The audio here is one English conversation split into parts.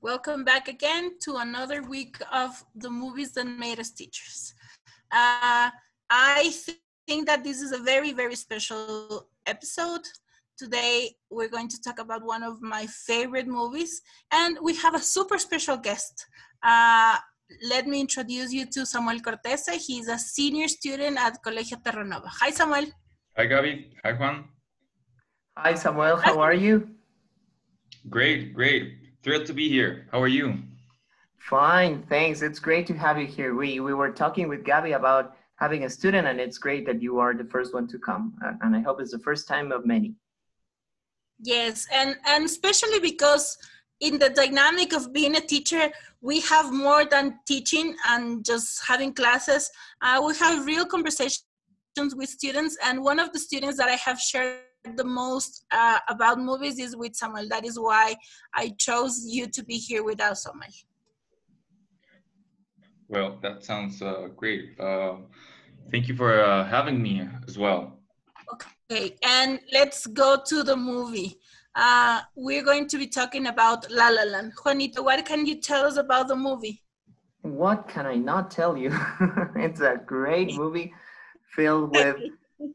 Welcome back again to another week of the movies that made us teachers. Uh, I th think that this is a very, very special episode. Today, we're going to talk about one of my favorite movies, and we have a super special guest. Uh, let me introduce you to Samuel Cortese. He's a senior student at Colegio Terranova. Hi, Samuel. Hi, Gabi. Hi, Juan. Hi, Samuel. How are you? Great, great. Thrilled to be here. How are you? Fine, thanks. It's great to have you here. We we were talking with Gabby about having a student, and it's great that you are the first one to come. And I hope it's the first time of many. Yes, and and especially because in the dynamic of being a teacher, we have more than teaching and just having classes. Uh, we have real conversations with students, and one of the students that I have shared the most uh, about movies is with Samuel. That is why I chose you to be here with us, Samuel. Well, that sounds uh, great. Uh, thank you for uh, having me as well. Okay, and let's go to the movie. Uh, we're going to be talking about La La Land. Juanito, what can you tell us about the movie? What can I not tell you? it's a great movie filled with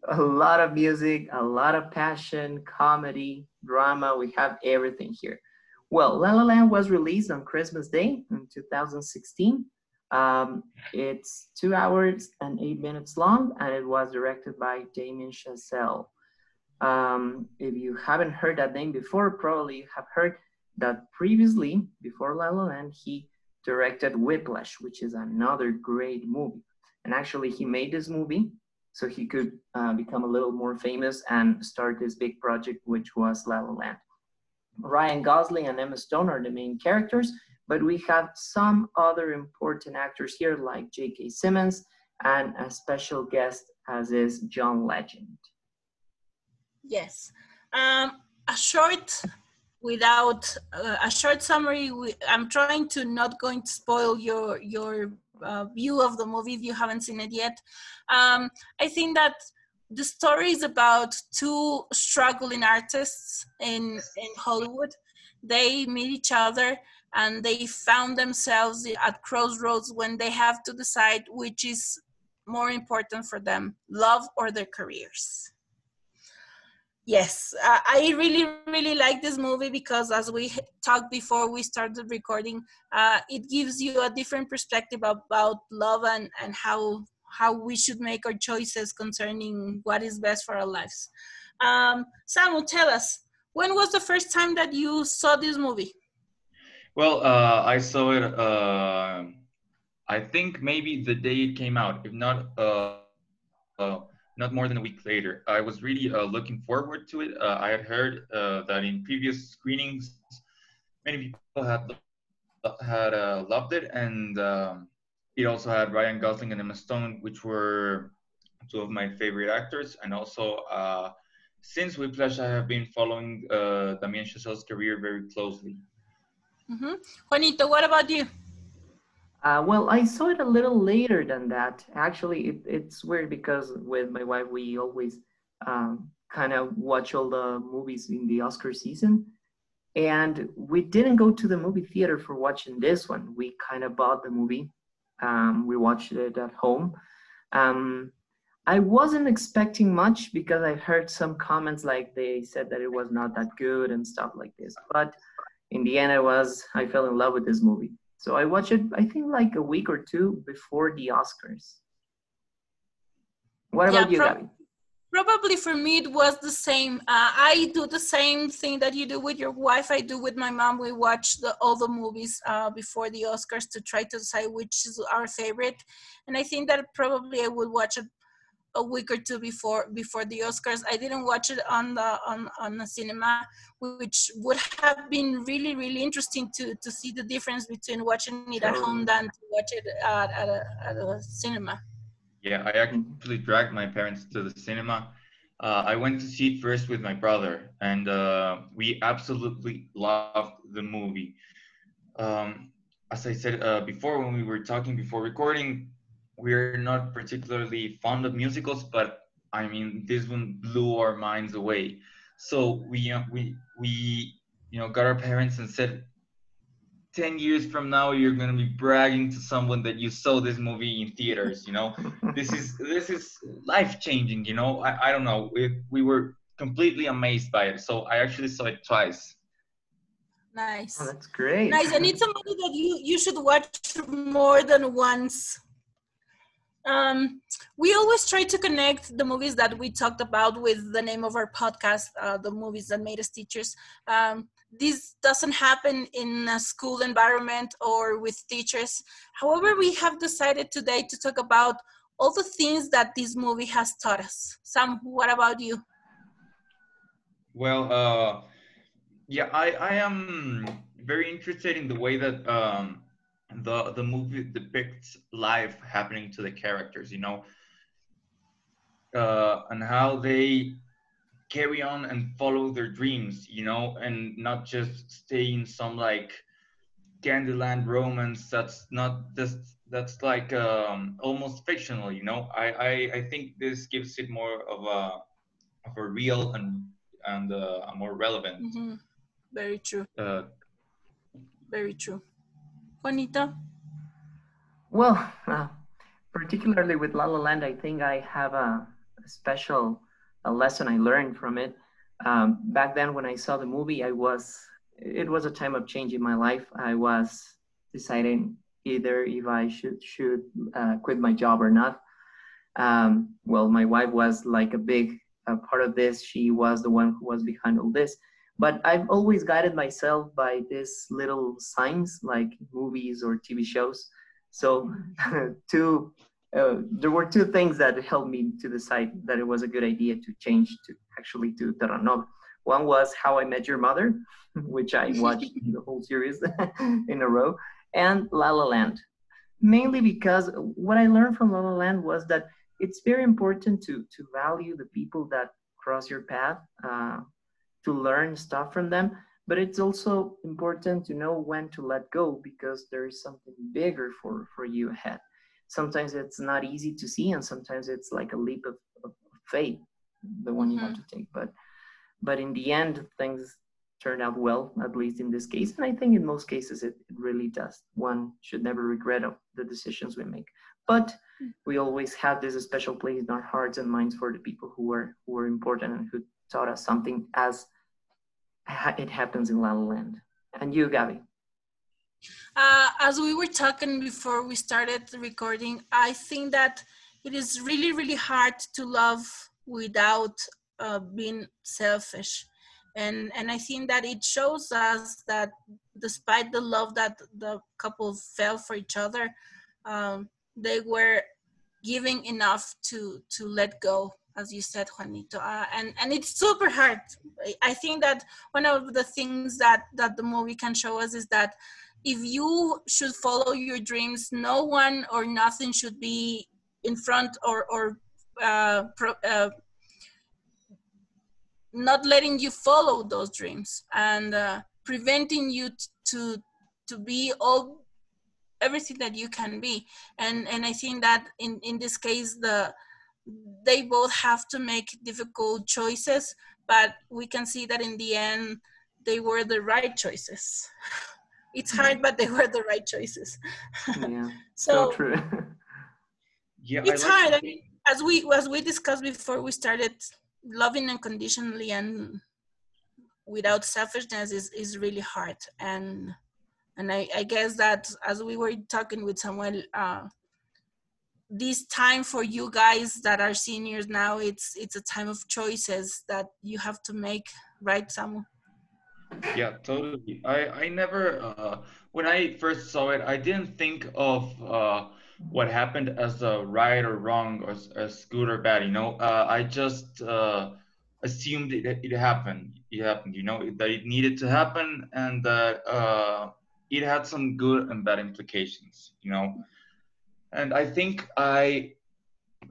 a lot of music, a lot of passion, comedy, drama. We have everything here. Well, La La Land was released on Christmas Day in 2016. Um, it's two hours and eight minutes long, and it was directed by Damien Chazelle. Um, if you haven't heard that name before, probably you have heard that previously, before La La Land, he directed Whiplash, which is another great movie. And actually, he made this movie so he could uh, become a little more famous and start this big project, which was La La Land. Ryan Gosling and Emma Stone are the main characters, but we have some other important actors here like J.K. Simmons and a special guest as is John Legend. Yes. Um, a short, without uh, a short summary, we, I'm trying to not going to spoil your, your uh, view of the movie if you haven't seen it yet. Um, I think that the story is about two struggling artists in in Hollywood. They meet each other and they found themselves at crossroads when they have to decide which is more important for them, love or their careers. Yes, I really, really like this movie because, as we talked before we started recording, uh, it gives you a different perspective about love and, and how how we should make our choices concerning what is best for our lives. Um, Samu, tell us, when was the first time that you saw this movie? Well, uh, I saw it. Uh, I think maybe the day it came out, if not uh, uh not more than a week later. I was really uh, looking forward to it. Uh, I had heard that in previous screenings, many people had had loved it, and um, it also had Ryan Gosling and Emma Stone, which were two of my favorite actors. And also, uh, since Whiplash, I have been following uh, Damien Chazelle's career very closely. Mm-hmm. Juanito, what about you? Uh, well, I saw it a little later than that. Actually, it, it's weird because with my wife, we always um, kind of watch all the movies in the Oscar season. And we didn't go to the movie theater for watching this one. We kind of bought the movie um, we watched it at home. Um, I wasn't expecting much because I heard some comments like they said that it was not that good and stuff like this. But in the end, I was I fell in love with this movie. So I watched it. I think like a week or two before the Oscars. What about yeah, you, Gabby? probably for me it was the same uh, i do the same thing that you do with your wife i do with my mom we watch the, all the movies uh, before the oscars to try to decide which is our favorite and i think that probably i would watch it a week or two before before the oscars i didn't watch it on the on, on the cinema which would have been really really interesting to to see the difference between watching it at home than to watch it at, at, a, at a cinema yeah, I actually dragged my parents to the cinema. Uh, I went to see it first with my brother, and uh, we absolutely loved the movie. Um, as I said uh, before, when we were talking before recording, we're not particularly fond of musicals, but I mean, this one blew our minds away. So we uh, we we you know got our parents and said, ten years from now you're gonna be bragging to someone that you saw this movie in theaters. You know, this is this is life changing. You know, I I don't know. We we were completely amazed by it. So I actually saw it twice. Nice. Oh, that's great. Nice. And it's a movie that you you should watch more than once. Um, we always try to connect the movies that we talked about with the name of our podcast, uh, the movies that made us teachers. Um, this doesn't happen in a school environment or with teachers. However, we have decided today to talk about all the things that this movie has taught us. Sam, what about you? Well, uh, yeah, I, I am very interested in the way that um, the the movie depicts life happening to the characters, you know, uh, and how they carry on and follow their dreams, you know, and not just stay in some like Candyland romance that's not just that's like um, almost fictional, you know. I, I I think this gives it more of a of a real and and uh, a more relevant Mm-hmm. Very true. uh, Very true. Well, uh, particularly with La La Land, I think I have a, a special a lesson I learned from it. Um, back then, when I saw the movie, I was it was a time of change in my life. I was deciding either if I should should uh, quit my job or not. Um, well, my wife was like a big uh, part of this. She was the one who was behind all this. But I've always guided myself by these little signs, like movies or TV shows. So, two, uh, there were two things that helped me to decide that it was a good idea to change to actually to Terranova. One was How I Met Your Mother, which I watched the whole series in a row, and La La Land. Mainly because what I learned from La La Land was that it's very important to to value the people that cross your path, uh, to learn stuff from them. But it's also important to know when to let go because there is something bigger for for you ahead. Sometimes it's not easy to see, and sometimes it's like a leap of, of faith, the one you have mm-hmm. to take. But but in the end, things turn out well, at least in this case. And I think in most cases it, it really does. One should never regret of the decisions we make. But mm. we always have this special place in our hearts and minds for the people who were who were important and who taught us something as it happens in La La Land. And you, Gabby. Uh, as we were talking before we started recording, I think that it is really, really hard to love without uh, being selfish. And, and I think that it shows us that despite the love that the couple felt for each other, um, they were giving enough to, to let go, as you said, Juanito. Uh, and, and it's super hard. I- think that one of the things that, that the movie can show us is that if you should follow your dreams, no one or nothing should be in front or or uh, pro, uh, not letting you follow those dreams and uh, preventing you to to be all everything that you can be. And and I think that in in this case the they both have to make difficult choices, but we can see that in the end they were the right choices. It's hard, but they were the right choices. Yeah, so so true. yeah, it's I like hard. I mean, as we as we discussed before, we started loving unconditionally and without selfishness is is really hard. And and I, I guess that as we were talking with Samuel, uh, this time for you guys that are seniors now, it's it's a time of choices that you have to make, right, Samuel? Yeah, totally. I I never uh, when I first saw it, I didn't think of uh, what happened as a right or wrong or as, as good or bad. You know, uh, I just uh, assumed it it happened. It happened. You know that it needed to happen and that uh, it had some good and bad implications. You know, and I think I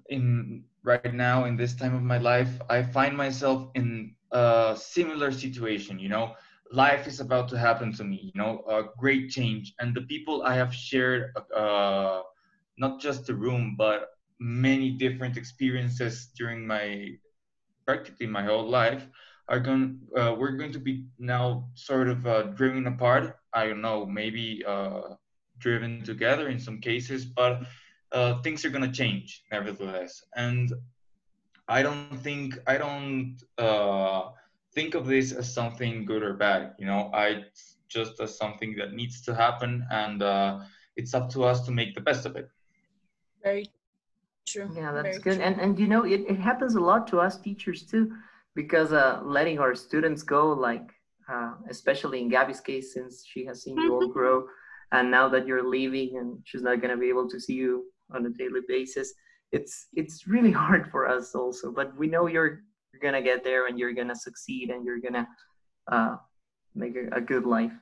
in right now in this time of my life, I find myself in a similar situation. You know? Life is about to happen to me you know? A great change. And the people i have shared uh, not just the room, but many different experiences during my practically my whole life are going uh, we're going to be now sort of uh, driven apart. I don't know maybe uh, driven together in some cases but uh, things are going to change nevertheless. And i don't think i don't uh, think of this as something good or bad you know? I just as something that needs to happen and uh, it's up to us to make the best of it. Very true. Yeah, that's very good. true. And and you know, it, it happens a lot to us teachers too, because uh, letting our students go, like uh, especially in Gabby's case, since she has seen you all grow, and now that you're leaving and she's not gonna be able to see you on a daily basis, it's it's really hard for us also. But we know you're you're gonna get there and you're gonna succeed and you're gonna uh, make a, a good life.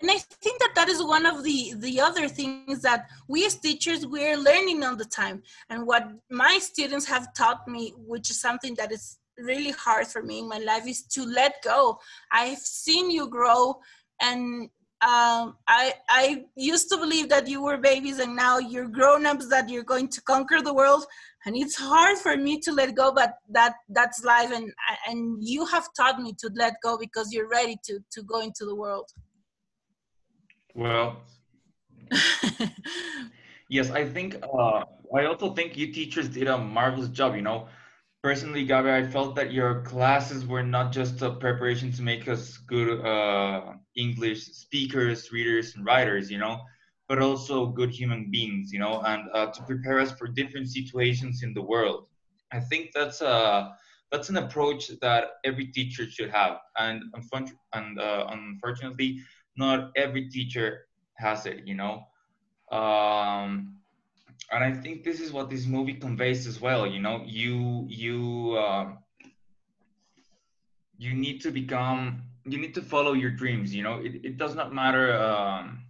and i think that that is one of the the other things that we as teachers we're learning all the time and what my students have taught me which is something that is really hard for me in my life is to let go i've seen you grow and um, I I used to believe that you were babies and now you're grown-ups that you're going to conquer the world. And it's hard for me to let go but that that's life. And and you have taught me to let go because you're ready to to go into the world. Well Yes, I think uh, I also think you teachers did a marvelous job. You know, personally, Gabi, I felt that your classes were not just a preparation to make us good uh, English speakers, readers, and writers. You know, but also good human beings. You know, and uh, to prepare us for different situations in the world. I think that's a that's an approach that every teacher should have, and and uh, unfortunately, not every teacher has it. You know um and i think this is what this movie conveys as well you know you you um you need to become you need to follow your dreams you know? It, it does not matter um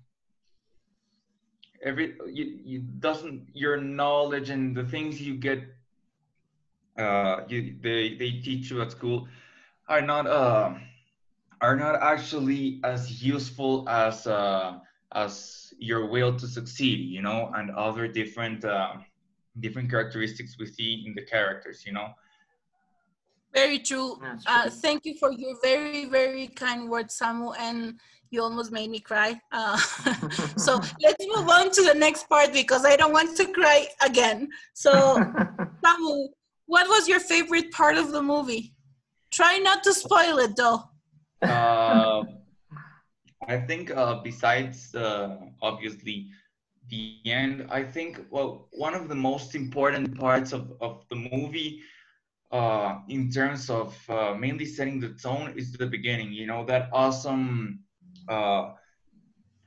every you, you doesn't your knowledge and the things you get uh you they they teach you at school are not uh are not actually as useful as uh as your will to succeed you know and other different uh, different characteristics we see in the characters you know Very true. That's Uh, thank you for your very, very kind words, Samu, and you almost made me cry. Uh, so let's move on to the next part because I don't want to cry again. So, Samu, what was your favorite part of the movie? Try not to spoil it, though. uh, i think uh, besides uh, obviously the end i think well one of the most important parts of, of the movie uh, in terms of uh, mainly setting the tone is the beginning you know that awesome uh,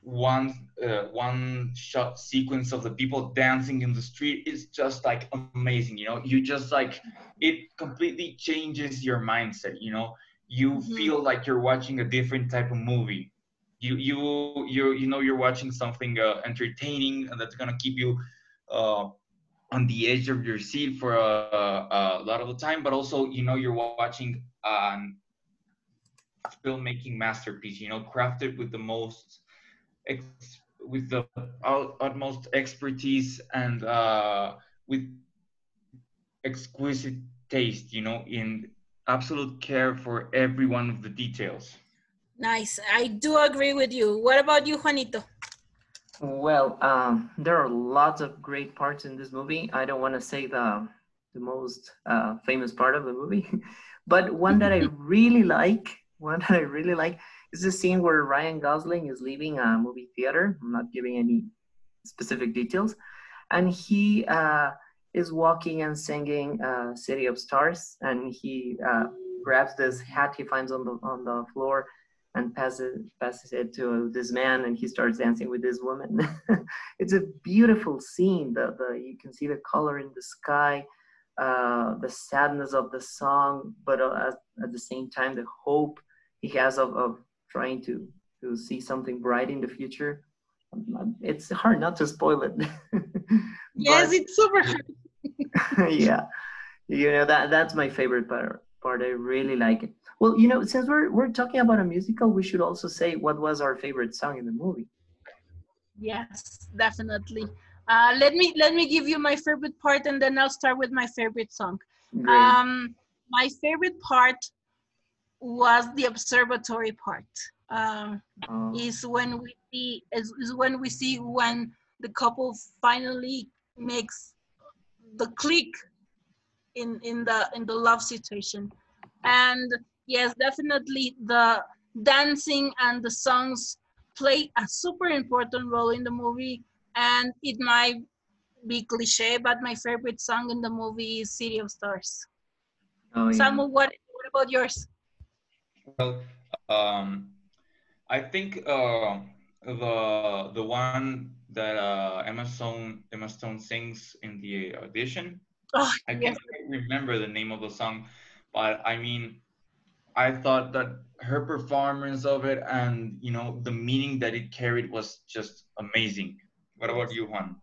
one uh, one shot sequence of the people dancing in the street is just like amazing you know you just like it completely changes your mindset you know you Mhm. feel like you're watching a different type of movie you you you you know you're watching something uh, entertaining and that's gonna keep you uh, on the edge of your seat for a, a lot of the time but also you know you're watching an filmmaking masterpiece you know crafted with the most ex- with the utmost expertise and uh, with exquisite taste you know in absolute care for every one of the details Nice. I do agree with you. What about you, Juanito? Well, um, there are lots of great parts in this movie. I don't want to say the the most uh, famous part of the movie, but one that I really like, one that I really like, is the scene where Ryan Gosling is leaving a movie theater. I'm not giving any specific details, and he uh, is walking and singing uh, "City of Stars," and he uh, grabs this hat he finds on the on the floor and passes passes it to this man and he starts dancing with this woman. It's a beautiful scene the, the you can see the color in the sky uh, the sadness of the song but uh, at, at the same time the hope he has of, of trying to to see something bright in the future. It's hard not to spoil it. Yes, But- it's super hard. yeah. You know that that's my favorite part part. I really like it well you know since we're we're talking about a musical we should also say what was our favorite song in the movie Yes, definitely. Uh, let me let me give you my favorite part, and then I'll start with my favorite song. Great. Um, my favorite part was the observatory part. Um, Oh, is when we see is, is when we see when the couple finally makes the click in in the in the love situation and yes definitely the dancing and the songs play a super important role in the movie and it might be cliche but my favorite song in the movie is city of stars oh yeah. Samu, what what about yours Well, um, I think uh, the the one that uh, Emma Stone Emma Stone sings in the audition. oh I yes can't remember the name of the song, but I mean, I thought that her performance of it and you know the meaning that it carried was just amazing. What about you, Juan?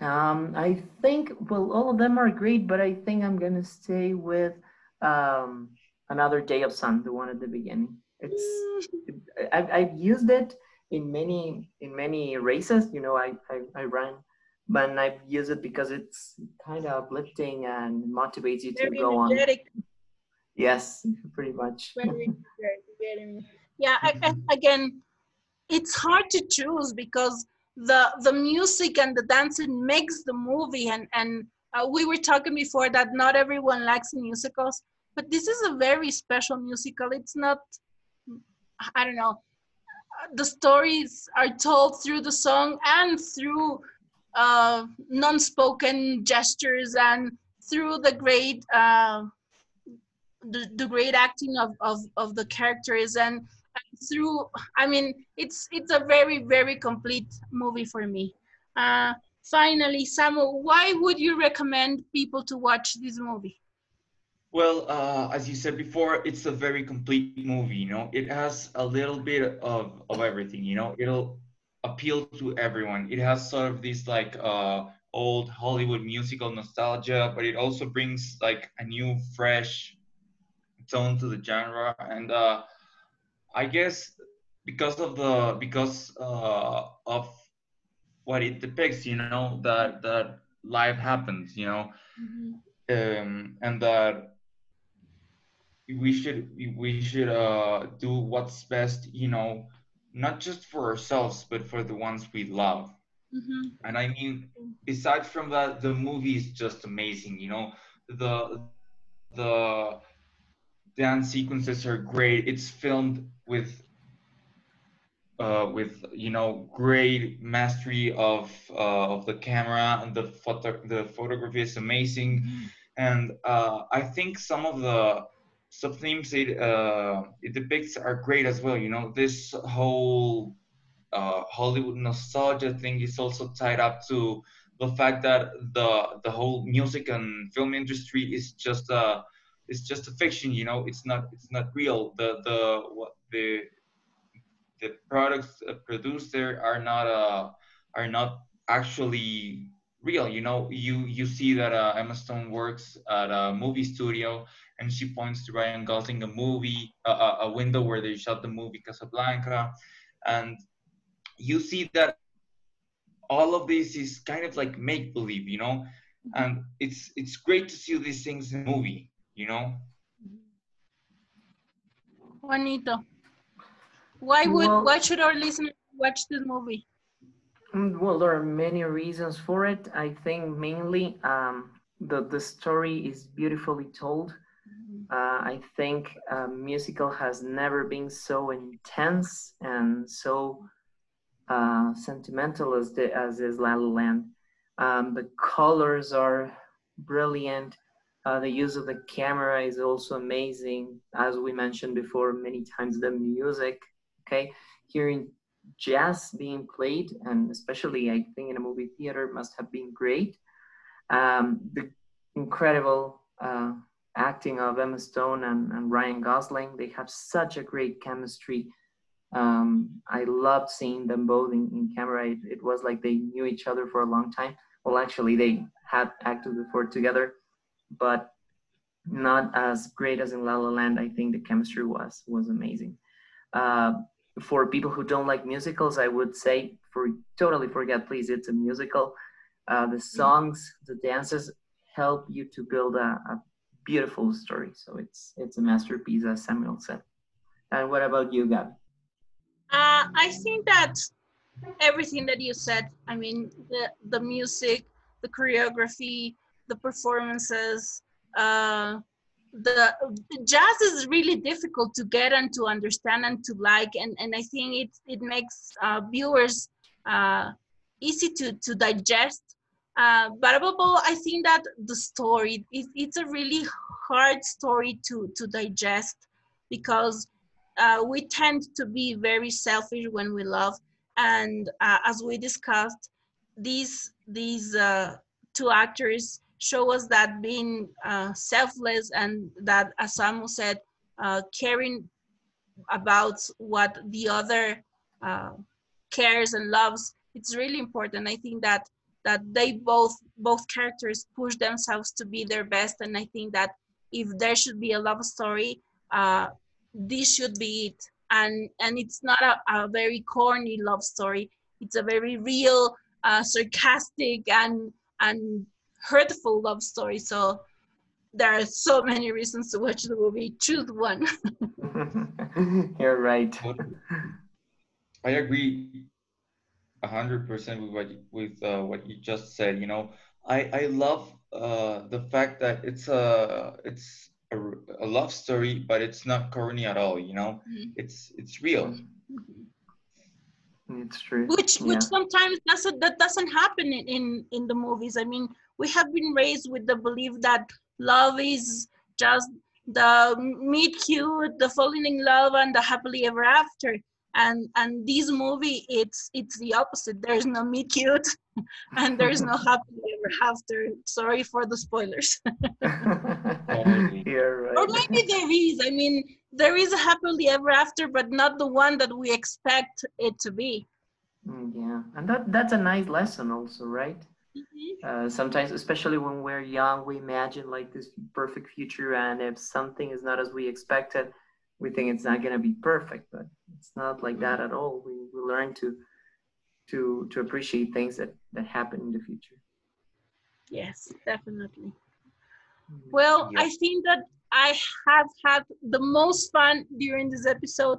Um, I think well, all of them are great, but I think I'm gonna stay with um, another day of sun, the one at the beginning. It's I've, I've used it in many in many races. You know, I I, I run, but I've used it because it's kind of uplifting and motivates you to very go on. Yes, pretty much. Yeah, I, I, again, it's hard to choose because the the music and the dancing makes the movie, and and uh, we were talking before that not everyone likes musicals, but this is a very special musical. It's not, I don't know, the stories are told through the song and through uh, non-spoken gestures and through the great. Uh, the, the great acting of, of, of the characters and through i mean it's it's a very very complete movie for me uh, finally samu why would you recommend people to watch this movie Well, uh, as you said before, it's a very complete movie. You know, it has a little bit of of everything. You know, it'll appeal to everyone. It has sort of this like uh, old Hollywood musical nostalgia, but it also brings like a new, fresh tone to the genre. And uh, I guess because of the because uh, of what it depicts, you know, that that life happens. You know, um, and that we should we should uh, do what's best, you know, not just for ourselves but for the ones we love. Mhm. And I mean, besides from that, the movie is just amazing. You know, the the dance sequences are great. It's filmed with uh, with you know great mastery of uh, of the camera and the photo the photography is amazing and uh, I think some of the sub themes it uh, it depicts are great as well. You know, this whole uh, Hollywood nostalgia thing is also tied up to the fact that the the whole music and film industry is just a it's just a fiction. You know, it's not it's not real. The the what the the products uh, produced there are not uh are not actually real you know you you see that uh, emma stone works at a movie studio and she points to ryan gosling a movie a, a, a window where they shot the movie casablanca and you see that all of this is kind of like make believe you know and it's it's great to see these things in a movie you know Juanito, why would Well- why should our listeners watch this movie? Mm, Well, there are many reasons for it. I think mainly um, the the story is beautifully told. Uh, I think a musical has never been so intense and so uh, sentimental as the as is La La Land. Um, the colors are brilliant. Uh, the use of the camera is also amazing. As we mentioned before many times, the music. Okay, hearing jazz being played, and especially I think in a movie theater, must have been great. Um, the incredible uh, acting of Emma Stone and, and Ryan Gosling, they have such a great chemistry. Um, I loved seeing them both in, in camera. It, it was like they knew each other for a long time. Well, actually, they had acted before together, but not as great as in La La Land. I think the chemistry was was amazing. Uh, for people who don't like musicals, I would say for totally forget, please. It's a musical. Uh, the songs, the dances help you to build a, a beautiful story. So it's it's a masterpiece, as Samuel said. And what about you, Gab? Uh, I think that everything that you said. I mean, the the music, the choreography, the performances. Uh, the, the jazz is really difficult to get and to understand and to like, and, and I think it it makes uh, viewers uh, easy to to digest. Uh, but above all, I think that the story it, it's a really hard story to to digest because uh, we tend to be very selfish when we love, and uh, as we discussed, these these two actors show us that being uh, selfless and that, as Samu said, uh, caring about what the other uh, cares and loves, it's really important. I think that that they both both characters push themselves to be their best, and I think that if there should be a love story, uh, this should be it. And and it's not a, a very corny love story. It's a very real, uh, sarcastic, and and hurtful love story. So there are so many reasons to watch the movie. Choose one. You're right. I agree hundred percent with what you, with uh, what you just said. You know, I I love uh, the fact that it's a it's a, a love story, but it's not corny at all. You know, mm-hmm. it's it's real. Mm-hmm. It's true. Which which yeah. sometimes doesn't that doesn't happen in, in in the movies. I mean, we have been raised with the belief that love is just the meet cute, the falling in love, and the happily ever after. And and this movie, it's it's the opposite. There's no meet cute, and there's no happily ever after. Sorry for the spoilers. You're right. Or maybe there is. I mean, there is a happily ever after, but not the one that we expect it to be. Mm, yeah, and that that's a nice lesson, also, right? Mm-hmm. Uh, sometimes, especially when we're young, we imagine like this perfect future, and if something is not as we expected, we think it's not going to be perfect. But it's not like that at all. We, we learn to to to appreciate things that that happen in the future. Yes, definitely. Mm-hmm. Well, yes. I think that I have had the most fun during this episode.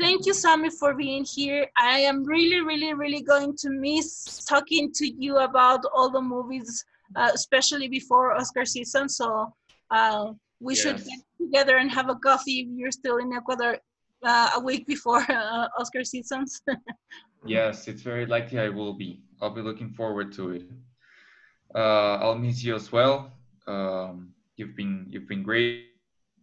Thank you, Sammy, for being here. I am really, really, really going to miss talking to you about all the movies, uh, especially before Oscar season. So uh, we yes. should get together and have a coffee if you're still in Ecuador uh, a week before uh, Oscar seasons. yes, it's very likely I will be. I'll be looking forward to it. Uh, I'll miss you as well. Um, you've been you've been great,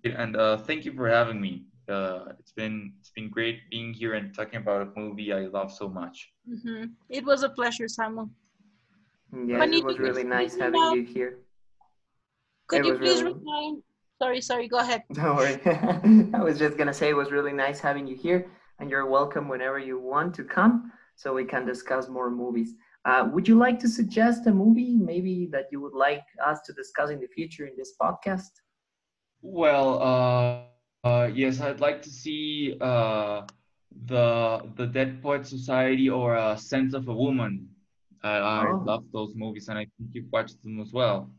and uh, thank you for having me uh, it's been it's been great being here and talking about a movie I love so much. Mm-hmm. It was a pleasure, Samuel. Yeah, it was really nice having you here. Could it you please really... remind? Sorry, sorry. Go ahead. Don't worry. I was just gonna say it was really nice having you here, and you're welcome whenever you want to come, so we can discuss more movies. Uh, would you like to suggest a movie, maybe that you would like us to discuss in the future in this podcast? Well. Uh uh, yes, I'd like to see uh, the the Dead Poet Society or uh, Scent of a Woman. I, I oh. love those movies, and I think you've watched them as well.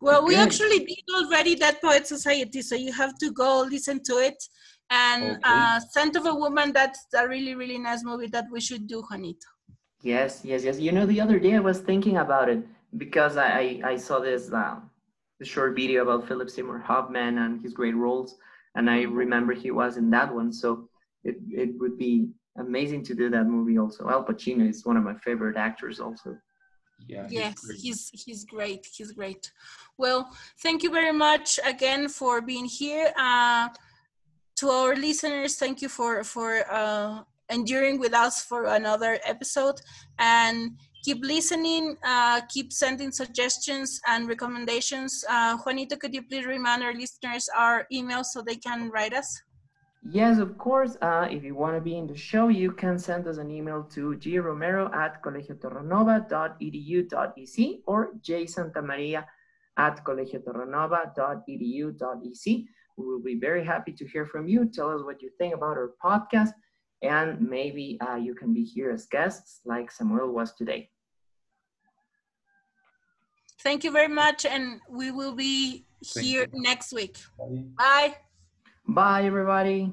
Well, we actually did already Dead Poet Society, so you have to go listen to it. And okay. uh, Scent of a Woman, that's a really, really nice movie that we should do, Juanito. Yes, yes, yes. You know, the other day I was thinking about it because I, I, I saw this uh, short video about Philip Seymour Hoffman and his great roles and I remember he was in that one. So it it would be amazing to do that movie also. Al Pacino is one of my favorite actors also. Yeah. Yes, he's he's great. He's great. Well, thank you very much again for being here. Uh, to our listeners, thank you for for uh, enduring with us for another episode and keep listening, uh, keep sending suggestions and recommendations. Uh, Juanito, could you please remind our listeners our email so they can write us? Yes, of course. Uh, if you want to be in the show, you can send us an email to gromero at colegioterranova.edu.ec or jsantamaria at colegioterranova.edu.ec. We will be very happy to hear from you. Tell us what you think about our podcast and maybe uh, you can be here as guests like Samuel was today. Thank you very much, and we will be here next week. Bye. Bye, everybody.